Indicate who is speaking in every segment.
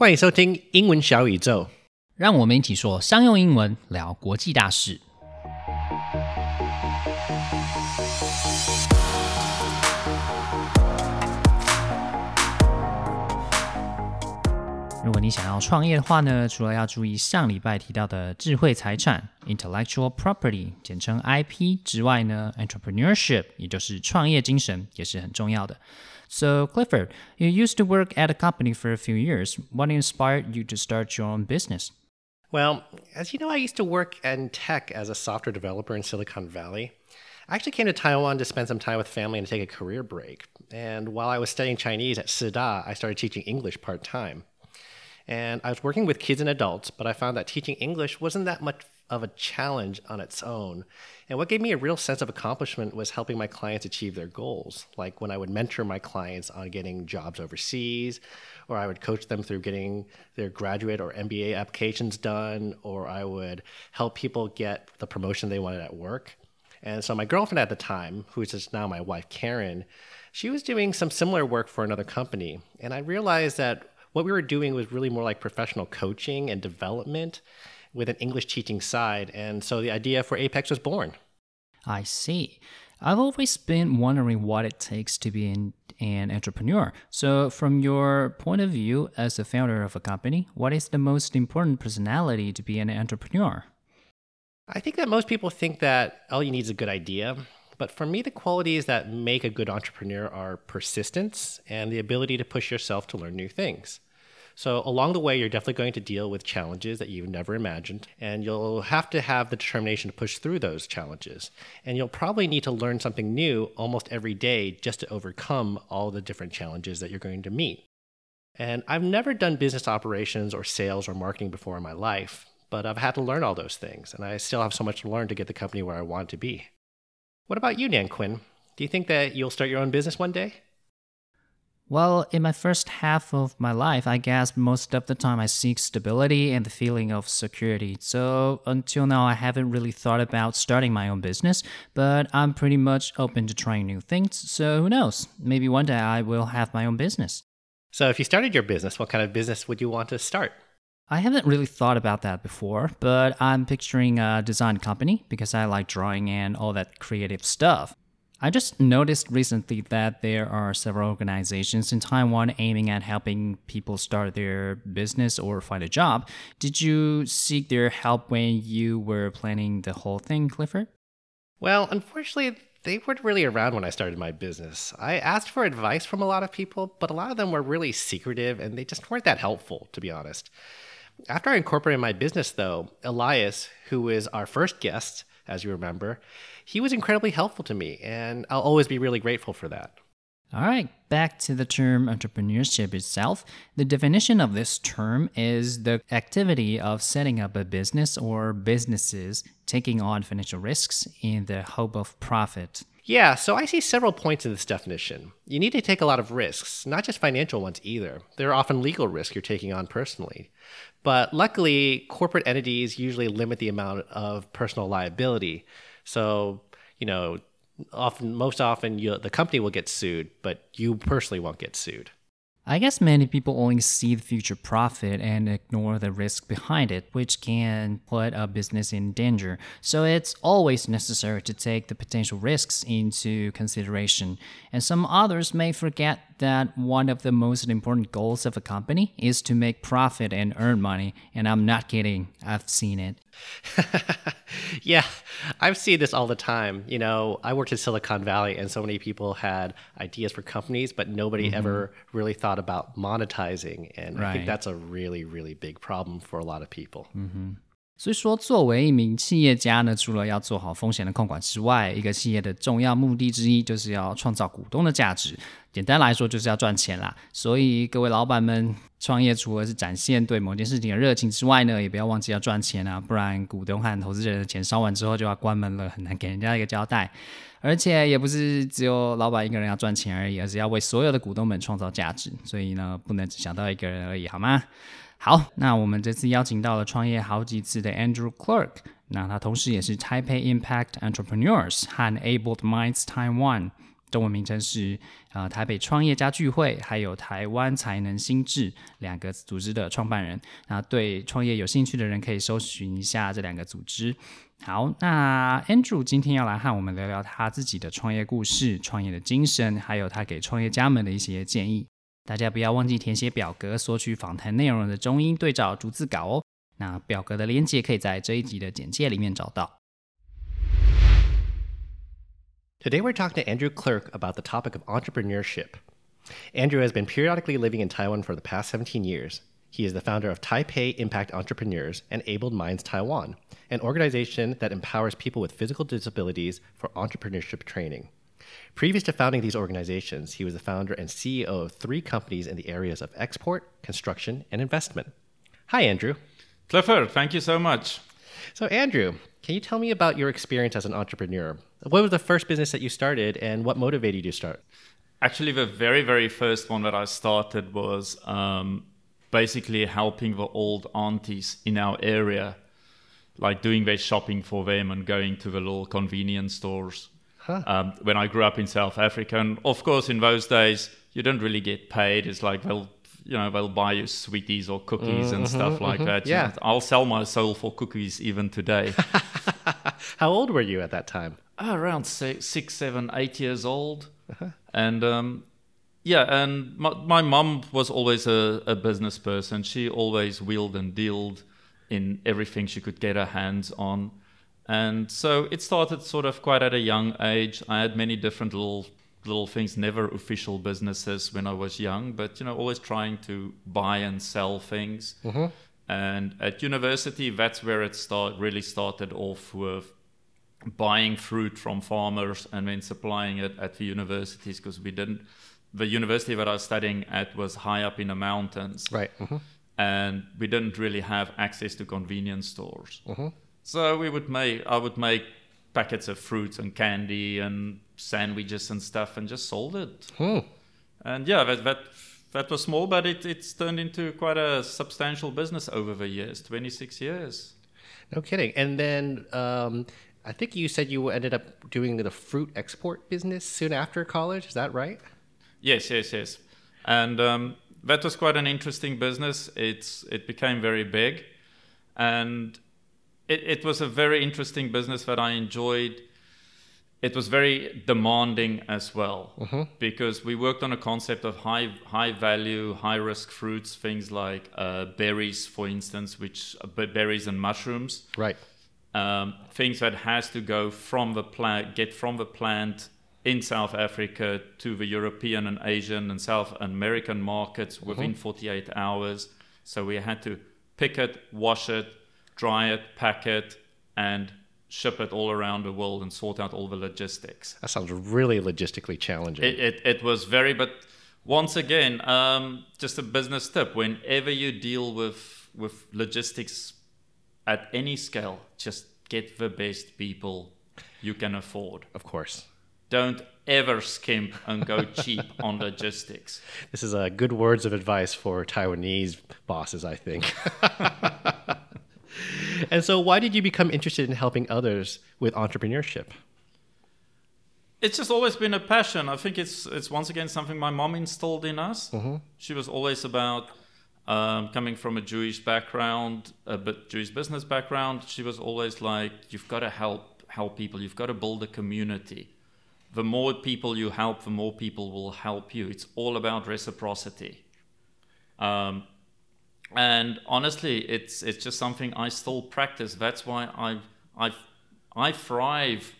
Speaker 1: 欢迎收听英文小宇宙。
Speaker 2: 让我们一起说商用英文，聊国际大事。如果你想要创业的话呢，除了要注意上礼拜提到的智慧财产 （intellectual property），简称 IP 之外呢，entrepreneurship 也就是创业精神也是很重要的。So Clifford, you used to work at a company for a few years. What inspired you to start your own business?
Speaker 1: Well, as you know, I used to work in tech as a software developer in Silicon Valley. I actually came to Taiwan to spend some time with family and take a career break. And while I was studying Chinese at Sida, I started teaching English part time. And I was working with kids and adults, but I found that teaching English wasn't that much of a challenge on its own. And what gave me a real sense of accomplishment was helping my clients achieve their goals. Like when I would mentor my clients on getting jobs overseas, or I would coach them through getting their graduate or MBA applications done, or I would help people get the promotion they wanted at work. And so my girlfriend at the time, who is now my wife, Karen, she was doing some similar work for another company. And I realized that what we were doing was really more like professional coaching and development with an English teaching side. And so the idea for Apex was born.
Speaker 2: I see. I've always been wondering what it takes to be an, an entrepreneur. So, from your point of view as a founder of a company, what is the most important personality to be an entrepreneur?
Speaker 1: I think that most people think that all you need is a good idea. But for me, the qualities that make a good entrepreneur are persistence and the ability to push yourself to learn new things. So, along the way, you're definitely going to deal with challenges that you've never imagined, and you'll have to have the determination to push through those challenges. And you'll probably need to learn something new almost every day just to overcome all the different challenges that you're going to meet. And I've never done business operations or sales or marketing before in my life, but I've had to learn all those things, and I still have so much to learn to get the company where I want to be. What about you, Dan Quinn? Do you think that you'll start your own business one day?
Speaker 2: Well, in my first half of my life, I guess most of the time I seek stability and the feeling of security. So until now, I haven't really thought about starting my own business, but I'm pretty much open to trying new things. So who knows? Maybe one day I will have my own business.
Speaker 1: So, if you started your business, what kind of business would you want to start?
Speaker 2: I haven't really thought about that before, but I'm picturing a design company because I like drawing and all that creative stuff. I just noticed recently that there are several organizations in Taiwan aiming at helping people start their business or find a job. Did you seek their help when you were planning the whole thing, Clifford?
Speaker 1: Well, unfortunately, they weren't really around when I started my business. I asked for advice from a lot of people, but a lot of them were really secretive and they just weren't that helpful, to be honest. After I incorporated my business, though, Elias, who is our first guest, as you remember, he was incredibly helpful to me, and I'll always be really grateful for that.
Speaker 2: All right, back to the term entrepreneurship itself. The definition of this term is the activity of setting up a business or businesses taking on financial risks in the hope of profit.
Speaker 1: Yeah, so I see several points in this definition. You need to take a lot of risks, not just financial ones either. There are often legal risks you're taking on personally. But luckily, corporate entities usually limit the amount of personal liability. So, you know, often, most often, you, the company will get sued, but you personally won't get sued.
Speaker 2: I guess many people only see the future profit and ignore the risk behind it, which can put a business in danger. So it's always necessary to take the potential risks into consideration. And some others may forget that one of the most important goals of a company is to make profit and earn money. And I'm not kidding, I've seen it.
Speaker 1: yeah, I've seen this all the time. You know, I worked in Silicon Valley and so many people had ideas for companies, but nobody mm-hmm. ever really thought about monetizing. And right. I think that's a really, really big problem for a lot of people.
Speaker 2: Mm-hmm. 所以说，作为一名企业家呢，除了要做好风险的控管之外，一个企业的重要目的之一就是要创造股东的价值。简单来说，就是要赚钱啦。所以各位老板们，创业除了是展现对某件事情的热情之外呢，也不要忘记要赚钱啊，不然股东和投资人的钱烧完之后就要关门了，很难给人家一个交代。而且也不是只有老板一个人要赚钱而已，而是要为所有的股东们创造价值。所以呢，不能只想到一个人而已，好吗？好，那我们这次邀请到了创业好几次的 Andrew Clark，那他同时也是 Taipei Impact Entrepreneurs 和 Abled Minds Taiwan。中文名称是、呃台北创业家聚会，还有台湾才能心智两个组织的创办人。那对创业有兴趣的人可以搜寻一下这两个组织。好，那 Andrew 今天要来和我们聊聊他自己的创业故事、创业的精神，还有他给创业家们的一些建议。大家不要忘记填写表格，索取访谈内容的中英对照逐字稿哦。那表格的链接可以在这一集的简介里面找到。
Speaker 1: Today we're talking to Andrew Klerck about the topic of entrepreneurship. Andrew has been periodically living in Taiwan for the past 17 years. He is the founder of Taipei Impact Entrepreneurs and Abled Minds Taiwan, an organization that empowers people with physical disabilities for entrepreneurship training. Previous to founding these organizations, he was the founder and CEO of three companies in the areas of export, construction, and investment. Hi, Andrew.
Speaker 3: Clifford, thank you so much.
Speaker 1: So, Andrew, can you tell me about your experience as an entrepreneur? What was the first business that you started and what motivated you to start?
Speaker 3: Actually, the very, very first one that I started was um, basically helping the old aunties in our area, like doing their shopping for them and going to the little convenience stores. Um, when I grew up in South Africa, and of course, in those days, you don't really get paid. It's like they'll, you know, they'll buy you sweeties or cookies and stuff like that. You
Speaker 1: yeah.
Speaker 3: know, I'll sell my soul for cookies even today.
Speaker 1: How old were you at that time?
Speaker 3: Ah, around six, six, seven, eight years old, and um, yeah, and my my mum was always a, a business person. She always wheeled and dealed in everything she could get her hands on, and so it started sort of quite at a young age. I had many different little little things, never official businesses when I was young, but you know, always trying to buy and sell things. And at university, that's where it start really started off with buying fruit from farmers and then supplying it at the universities because we didn't the university that I was studying at was high up in the mountains
Speaker 1: Right. hmm
Speaker 3: and we didn't really have access to convenience stores so we would make I would make packets of fruits and candy and sandwiches and stuff and just sold it
Speaker 1: Hmm.
Speaker 3: and yeah that that that was small but it, it's turned into quite a substantial business over the years 26 years
Speaker 1: No kidding. And then um, I think you said you ended up doing the fruit export business soon after college. Is that right?
Speaker 3: Yes, yes, yes. And um, that was quite an interesting business. It's it became very big, and it, it was a very interesting business that I enjoyed. It was very demanding as well because we worked on a concept of high high value, high risk fruits, things like uh, berries, for instance, which uh, berries and mushrooms
Speaker 1: Right.
Speaker 3: um, things that has to go from the plant, get from the plant in South Africa to the European and Asian and South American markets within 48 hours. So we had to pick it, wash it, dry it, pack it, and ship it all around the world and sort out all the logistics.
Speaker 1: That sounds really logistically challenging.
Speaker 3: It, it, it was very, but once again, um, just a business tip: whenever you deal with with logistics at any scale, just get the best people you can afford.
Speaker 1: of course.
Speaker 3: Don't ever skimp and go cheap on logistics.
Speaker 1: This is uh, good words of advice for Taiwanese bosses, I think. and so, why did you become interested in helping others with entrepreneurship?
Speaker 3: It's just always been a passion. I think it's it's once again something my mom instilled in us. She was always about um, coming from a Jewish background, a bit Jewish business background. She was always like, "You've got to help help people. You've got to build a community. The more people you help, the more people will help you. It's all about reciprocity." Um, and honestly, it's it's just something I still practice. That's why I I I thrive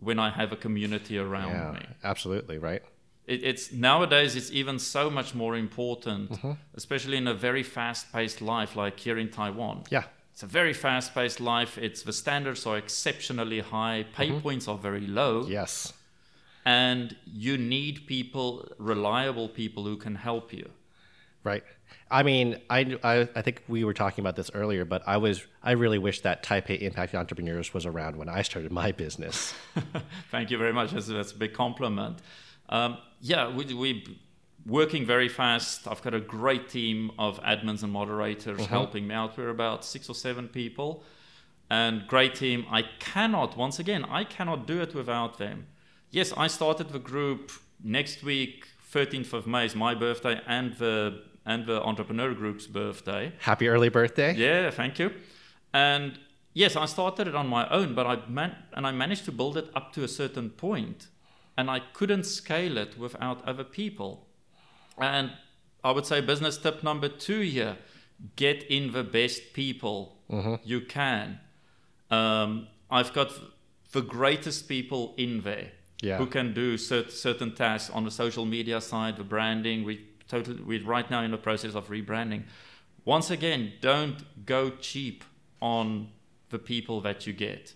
Speaker 3: when I have a community around
Speaker 1: Yeah,
Speaker 3: me.
Speaker 1: absolutely, right?
Speaker 3: It, it's nowadays it's even so much more important, mm-hmm. especially in a very fast-paced life like here in Taiwan.
Speaker 1: Yeah,
Speaker 3: It's a very fast-paced life. It's the standards are exceptionally high, pay mm-hmm. points are very low,
Speaker 1: yes.
Speaker 3: and you need people, reliable people who can help you.
Speaker 1: Right. I mean, I, I, I think we were talking about this earlier, but I was I really wish that Taipei Impact Entrepreneurs was around when I started my business.
Speaker 3: Thank you very much. That's, that's a big compliment. Um, yeah, we we working very fast. I've got a great team of admins and moderators helping me out. We're about six or seven people, and great team. I cannot once again. I cannot do it without them. yes, I started the group next week. 13th of May is my birthday and the and the entrepreneur group's birthday.
Speaker 1: Happy early birthday.
Speaker 3: Yeah, thank you. And yes, I started it on my own, but I man- and I managed to build it up to a certain point, and I couldn't scale it without other people. And I would say business tip number two here: get in the best people you can. Um, I've got the greatest people in there
Speaker 1: Yeah.
Speaker 3: who can do cert- certain tasks on the social media side, the branding. We totally we're right now in the process of rebranding. Once again, don't go cheap on the people that you get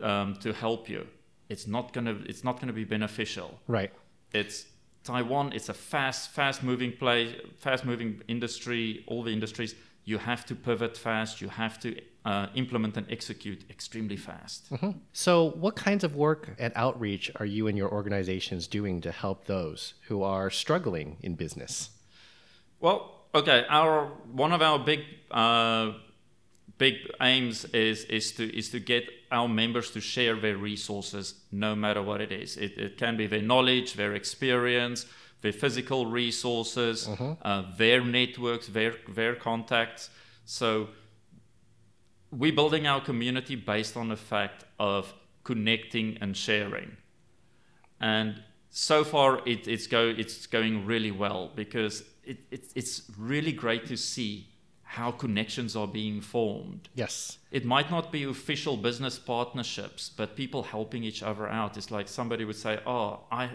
Speaker 3: um, to help you. It's not gonna it's not gonna be beneficial.
Speaker 1: Right.
Speaker 3: It's Taiwan. It's a fast, fast-moving place, fast-moving industry. All the industries. You have to pivot fast. You have to uh, implement and execute extremely fast.
Speaker 1: So, what kinds of work and outreach are you and your organizations doing to help those who are struggling in business?
Speaker 3: Well, okay. Our one of our big uh, big aims is is to is to get our members to share their resources, no matter what it is. It, it can be their knowledge, their experience, their physical resources, uh, their networks, their their contacts. So we're building our community based on the fact of connecting and sharing and so far it, it's go it's going really well because it, it, it's really great to see how connections are being formed
Speaker 1: Yes.
Speaker 3: it might not be official business partnerships but people helping each other out it's like somebody would say oh i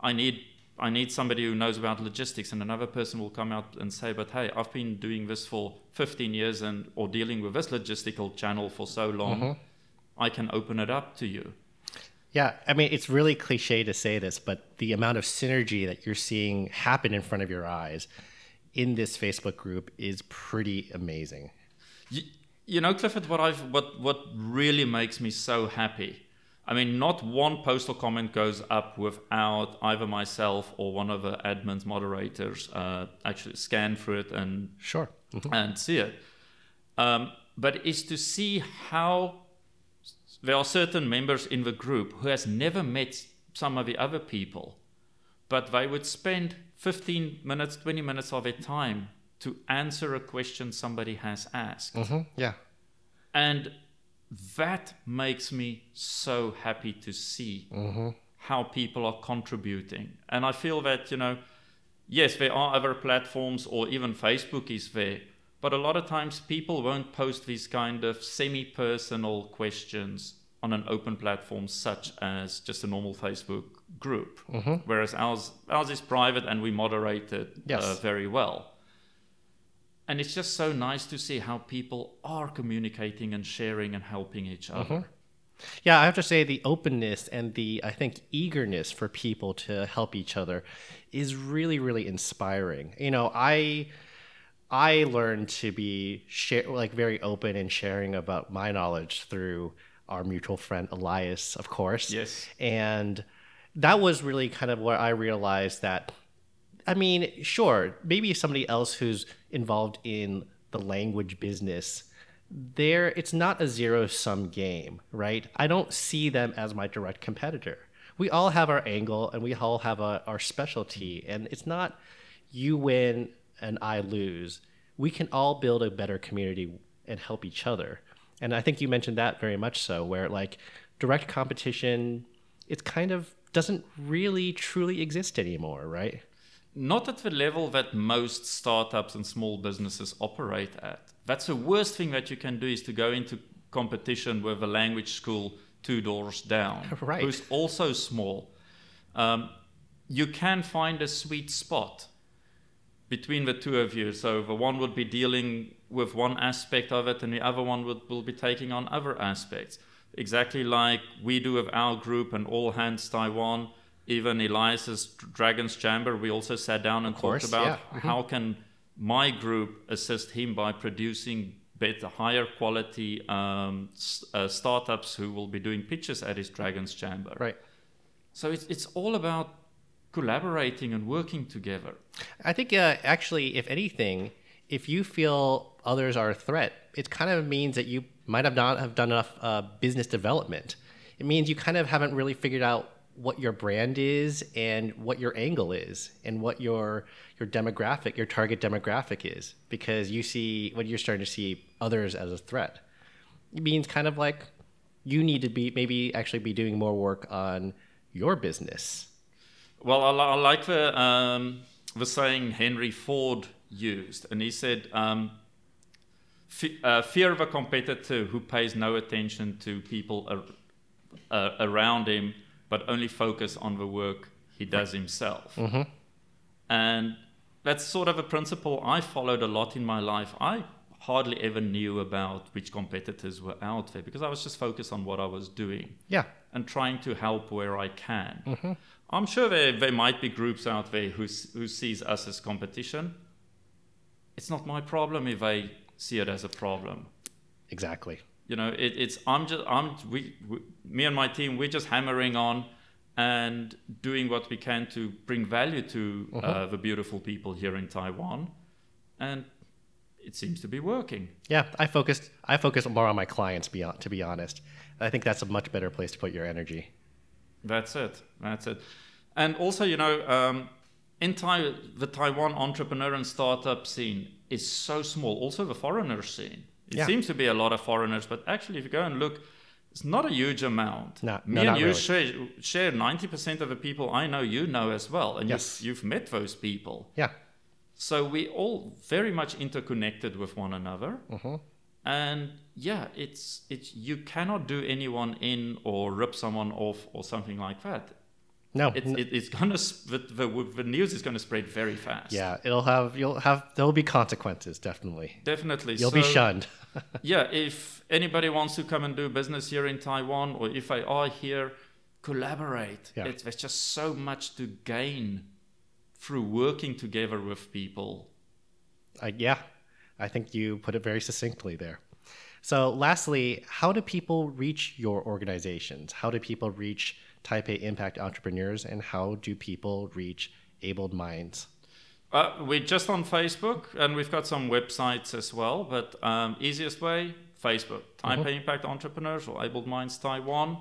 Speaker 3: i need i need somebody who knows about logistics and another person will come out and say but hey i've been doing this for 15 years and or dealing with this logistical channel for so long mm-hmm. i can open it up to you
Speaker 1: Yeah, I mean, it's really cliche to say this, but the amount of synergy that you're seeing happen in front of your eyes in this Facebook group is pretty amazing.
Speaker 3: You, you know, Clifford, what I've what what really makes me so happy. I mean, not one postal comment goes up without either myself or one of the admins, moderators, uh, actually scan through it and
Speaker 1: Sure.
Speaker 3: and see it. Um, but is to see how there are certain members in the group who has never met some of the other people, but they would spend 15 minutes, 20 minutes of their time to answer a question somebody has asked.
Speaker 1: hmm Yeah.
Speaker 3: And that makes me so happy to see how people are contributing. And I feel that, you know, yes, there are other platforms or even Facebook is there, but a lot of times people won't post these kind of semi personal questions on an open platform such as just a normal Facebook group. Whereas ours, ours is private and we moderate it uh, very well. And it's just so nice to see how people are communicating and sharing and helping each mm-hmm. other.
Speaker 1: Yeah, I have to say the openness and the I think eagerness for people to help each other is really really inspiring. You know, I I learned to be share, like very open and sharing about my knowledge through our mutual friend Elias, of course.
Speaker 3: Yes.
Speaker 1: And that was really kind of where I realized that I mean, sure, maybe somebody else who's involved in the language business, there it's not a zero sum game, right? I don't see them as my direct competitor. We all have our angle and we all have a, our specialty, and it's not you win and I lose. We can all build a better community and help each other. And I think you mentioned that very much so, where like direct competition, it kind of doesn't really truly exist anymore, right?
Speaker 3: Not at the level that most startups and small businesses operate at. That's the worst thing that you can do is to go into competition with a language school two doors down,
Speaker 1: Right.
Speaker 3: who's also small. Um, you can find a sweet spot between the two of you. So the one would be dealing with one aspect of it, and the other one would, will be taking on other aspects. Exactly like we do with our group and All Hands Taiwan. Even Elias's Dragons Chamber, we also sat down and
Speaker 1: course,
Speaker 3: talked about
Speaker 1: yeah.
Speaker 3: how can my group assist him by producing better, higher quality um, uh, startups who will be doing pitches at his Dragons Chamber.
Speaker 1: Right.
Speaker 3: So it's it's all about collaborating and working together.
Speaker 1: I think uh, actually, if anything, if you feel others are a threat, it kind of means that you might have not have done enough uh, business development. It means you kind of haven't really figured out what your brand is and what your angle is and what your your demographic, your target demographic is because you see when you're starting to see others as a threat. It means kind of like you need to be maybe actually be doing more work on your business.
Speaker 3: Well, I, I like the um, the saying Henry Ford used, and he said, um, uh, "Fear of a competitor who pays no attention to people ar- uh, around him, but only focus on the work he does himself."
Speaker 1: Mm-hmm.
Speaker 3: And that's sort of a principle I followed a lot in my life. I hardly ever knew about which competitors were out there because I was just focused on what I was doing.
Speaker 1: Yeah.
Speaker 3: And trying to help where I can.
Speaker 1: Mm-hmm.
Speaker 3: I'm sure there, there might be groups out there who, who sees us as competition. It's not my problem if they see it as a problem.
Speaker 1: Exactly.
Speaker 3: You know, it, it's I'm just I'm we, we me and my team we're just hammering on and doing what we can to bring value to uh,
Speaker 1: Uh-huh.
Speaker 3: the beautiful people here in Taiwan, and it seems to be working.
Speaker 1: Yeah, I focused I focus more on my clients beyond to be honest. I think that's a much better place to put your energy.
Speaker 3: That's it. That's it. And also, you know, um, in Tai- the Taiwan entrepreneur and startup scene is so small. Also, the foreigner scene. It
Speaker 1: Yeah.
Speaker 3: seems to be a lot of foreigners, but actually, if you go and look, it's not a huge amount.
Speaker 1: No,
Speaker 3: Me
Speaker 1: no,
Speaker 3: and you
Speaker 1: really.
Speaker 3: share, share 90% of the people I know you know as well. And
Speaker 1: Yes.
Speaker 3: you've, you've met those people.
Speaker 1: Yeah.
Speaker 3: So we all very much interconnected with one another.
Speaker 1: Mhm.
Speaker 3: And yeah, it's it's you cannot do anyone in or rip someone off or something like that.
Speaker 1: No.
Speaker 3: It's, it, it's gonna the, the, the news is gonna spread very fast.
Speaker 1: yeah, it'll have you'll have there'll be consequences definitely.
Speaker 3: definitely.
Speaker 1: You'll be shunned.
Speaker 3: yeah, if anybody wants to come and do business here in Taiwan, or if they are here, collaborate.
Speaker 1: Yeah.
Speaker 3: It's, there's just so much to gain through working together with people.
Speaker 1: I, yeah, I think you put it very succinctly there. So, lastly, how do people reach your organizations? How do people reach Taipei Impact Entrepreneurs, and how do people reach Abled Minds?
Speaker 3: Uh, we're just on Facebook, and we've got some websites as well. But um, easiest way, Facebook, Taipei Impact Entrepreneurs or Able Minds Taiwan.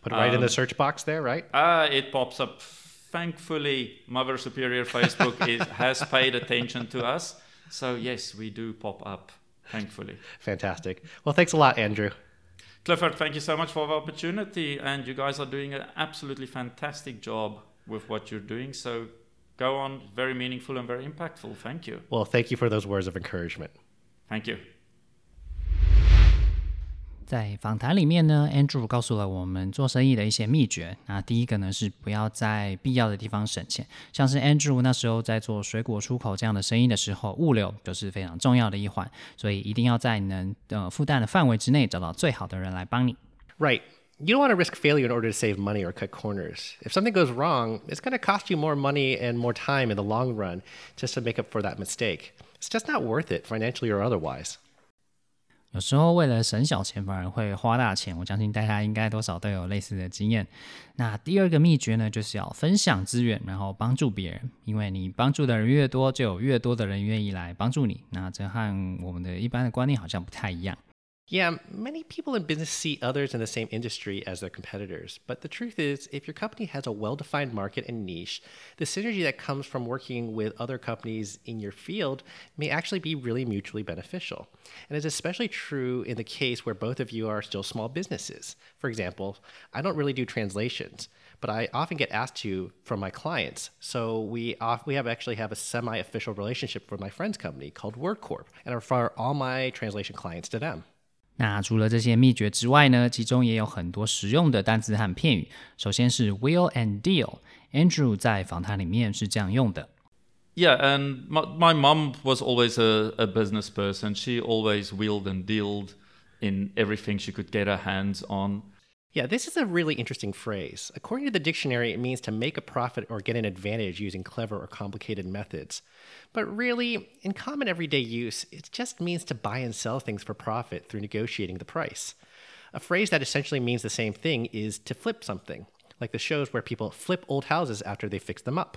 Speaker 1: Put it right in the
Speaker 3: Um,
Speaker 1: search box there, right?
Speaker 3: Uh, it pops up. Thankfully, Mother Superior Facebook is, has paid attention to us. So, yes, we do pop up, thankfully.
Speaker 1: Fantastic. Well, thanks a lot, Andrew.
Speaker 3: Clifford, thank you so much for the opportunity. And you guys are doing an absolutely fantastic job with what you're doing. So, go on, very meaningful and very impactful. Thank you.
Speaker 1: Well, thank you for those words of encouragement.
Speaker 3: Thank you.
Speaker 2: 在访谈里面呢，Andrew 告诉了我们做生意的一些秘诀。那第一个呢是不要在必要的地方省钱，像是 Andrew 那时候在做水果出口这样的生意的时候，物流就是非常重要的一环，所以一定要在能呃负担的范围之内找到最好的人来帮你。
Speaker 1: Right. You don't want to risk failure in order to save money or cut corners. If something goes wrong, it's going to cost you more money and more time in the long run just to make up for that mistake. It's just not worth it, financially or otherwise.
Speaker 2: 有时候为了省小钱，反而会花大钱。我相信大家应该多少都有类似的经验。那第二个秘诀呢，就是要分享资源，然后帮助别人。因为你帮助的人越多，就有越多的人愿意来帮助你。那这和我们的一般的观念好像不太一样。
Speaker 1: Yeah, many people in business see others in the same industry as their competitors. But the truth is, if your company has a well defined market and niche, the synergy that comes from working with other companies in your field may actually be really mutually beneficial. And it's especially true in the case where both of you are still small businesses. For example, I don't really do translations. But I often get asked to from my clients. So we off, we have actually have a semi-official relationship with my friend's company called WordCorp, and I refer all my translation clients to them.
Speaker 2: 那除了这些秘诀之外呢，其中也有很多实用的单词和片语。首先是 will and deal。Andrew 在访谈里面是这样用的。
Speaker 3: Yeah, and my, my mum was always a, a business person. She always willed and dealed in everything she could get her hands on.
Speaker 1: Yeah, this is a really interesting phrase. According to the dictionary, it means to make a profit or get an advantage using clever or complicated methods. But really, in common everyday use, it just means to buy and sell things for profit through negotiating the price. A phrase that essentially means the same thing is to flip something, like the shows where people flip old houses after they fix them up.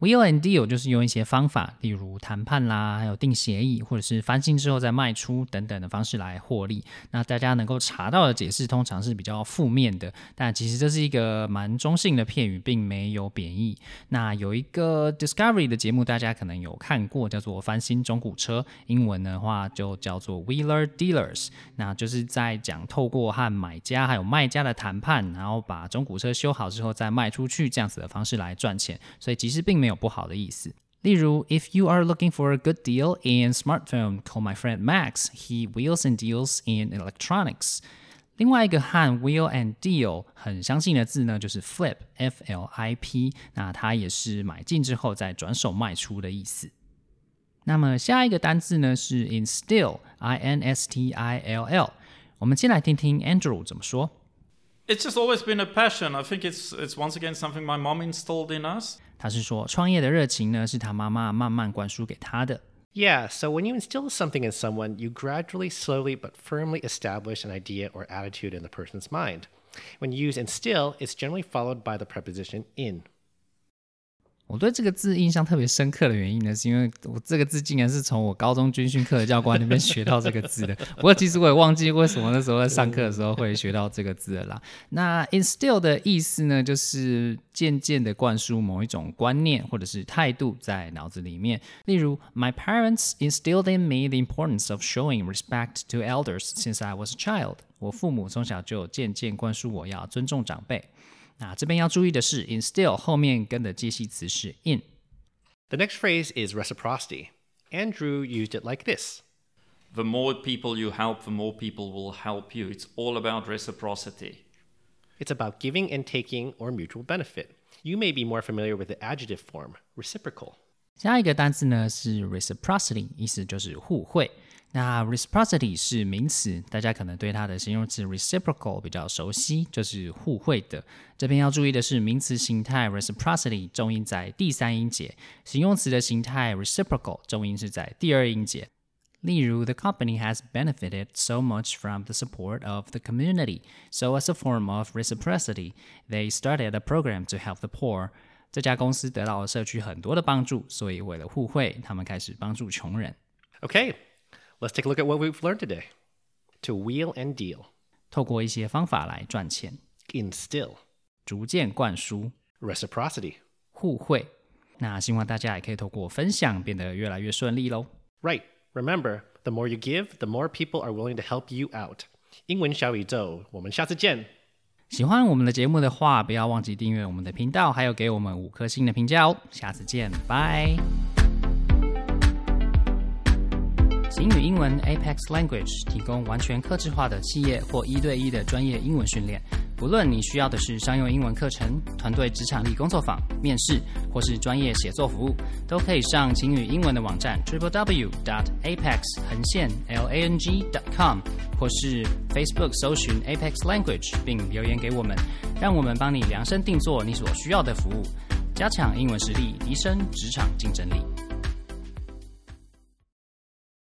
Speaker 2: Wheel and deal 就是用一些方法，例如谈判啦，还有定协议，或者是翻新之后再卖出等等的方式来获利。那大家能够查到的解释通常是比较负面的，但其实这是一个蛮中性的片语，并没有贬义。那有一个 Discovery 的节目，大家可能有看过，叫做翻新中古车，英文的话就叫做 Wheeler Dealers。那就是在讲透过和买家还有卖家的谈判，然后把中古车修好之后再卖出去这样子的方式来赚钱。所以其实并没有不好的意思。例如，If you are looking for a good deal in smartphone, call my friend Max. He wheels and deals in electronics. 另外一个和 wheel and deal 很相近的字呢，就是 flip，f l i p。那它也是买进之后再转手卖出的意思。那么下一个单字呢是 instill，i n s t i l l。我们先来听听 Andrew 怎么说。
Speaker 3: It's just always been a passion. I think it's it's once again something my mom installed in us.
Speaker 2: 他是说，创业的热情呢，是他妈妈慢慢灌输给他的。
Speaker 1: Yeah, so when you instill something in someone, you gradually, slowly, but firmly establish an idea or attitude in the person's mind. When you use instill, it's generally followed by the preposition in.
Speaker 2: 我对这个字印象特别深刻的原因呢，是因为我这个字竟然是从我高中军训课的教官那边学到这个字的。不过其实我也忘记为什么那时候在上课的时候会学到这个字了啦。那 instill 的意思呢，就是渐渐的灌输某一种观念或者是态度在脑子里面。例如，My parents instilled in me the importance of showing respect to elders since I was a child。我父母从小就渐渐灌输我要尊重长辈。那这边要注意的是，instill 后面跟的介系词是
Speaker 1: in。The next phrase is reciprocity. Andrew used it like this.
Speaker 3: The more people you help, the more people will help you. It's all about reciprocity.
Speaker 1: It's about giving and taking or mutual benefit. You may be more familiar with the adjective form, reciprocal.
Speaker 2: 下一个单词呢是 reciprocity，意思就是互惠。 那 reciprocity 是名词，大家可能对它的形容词 reciprocal 比较熟悉，就是互惠的。这边要注意的是，名词形态 reciprocity 重音在第三音节，形容词的形态 reciprocal 重音是在第二音节。例如，the company has benefited so much from the support of the community, so as a form of reciprocity, they started a program to help the poor. 这家公司得到了社区很多的帮助，所以为了互惠，他们开始帮助穷人。
Speaker 1: Okay, let's take a look at what we've learned today. To wheel and deal,
Speaker 2: 透过一些方法来赚钱，
Speaker 1: instill,
Speaker 2: 逐渐灌输
Speaker 1: reciprocity.
Speaker 2: 互惠。那希望大家也可以透过分享变得越来越顺利喽。
Speaker 1: Right. Remember, the more you give, the more people are willing to help you out. 英文小宇宙，我们下次见。
Speaker 2: 喜欢我们的节目的话，不要忘记订阅我们的频道，还有给我们五颗星的评价哦。下次见，拜。 晴雨英文 Apex Language 提供完全客制化的企业或一对一的专业英文训练。不论你需要的是商用英文课程、团队职场力工作坊、面试，或是专业写作服务，都可以上晴雨英文的网站 triple w dot apex 横线 l a n g dot com，或是 Facebook 搜寻 Apex Language 并留言给我们，让我们帮你量身定做你所需要的服务，加强英文实力，提升职场竞争力。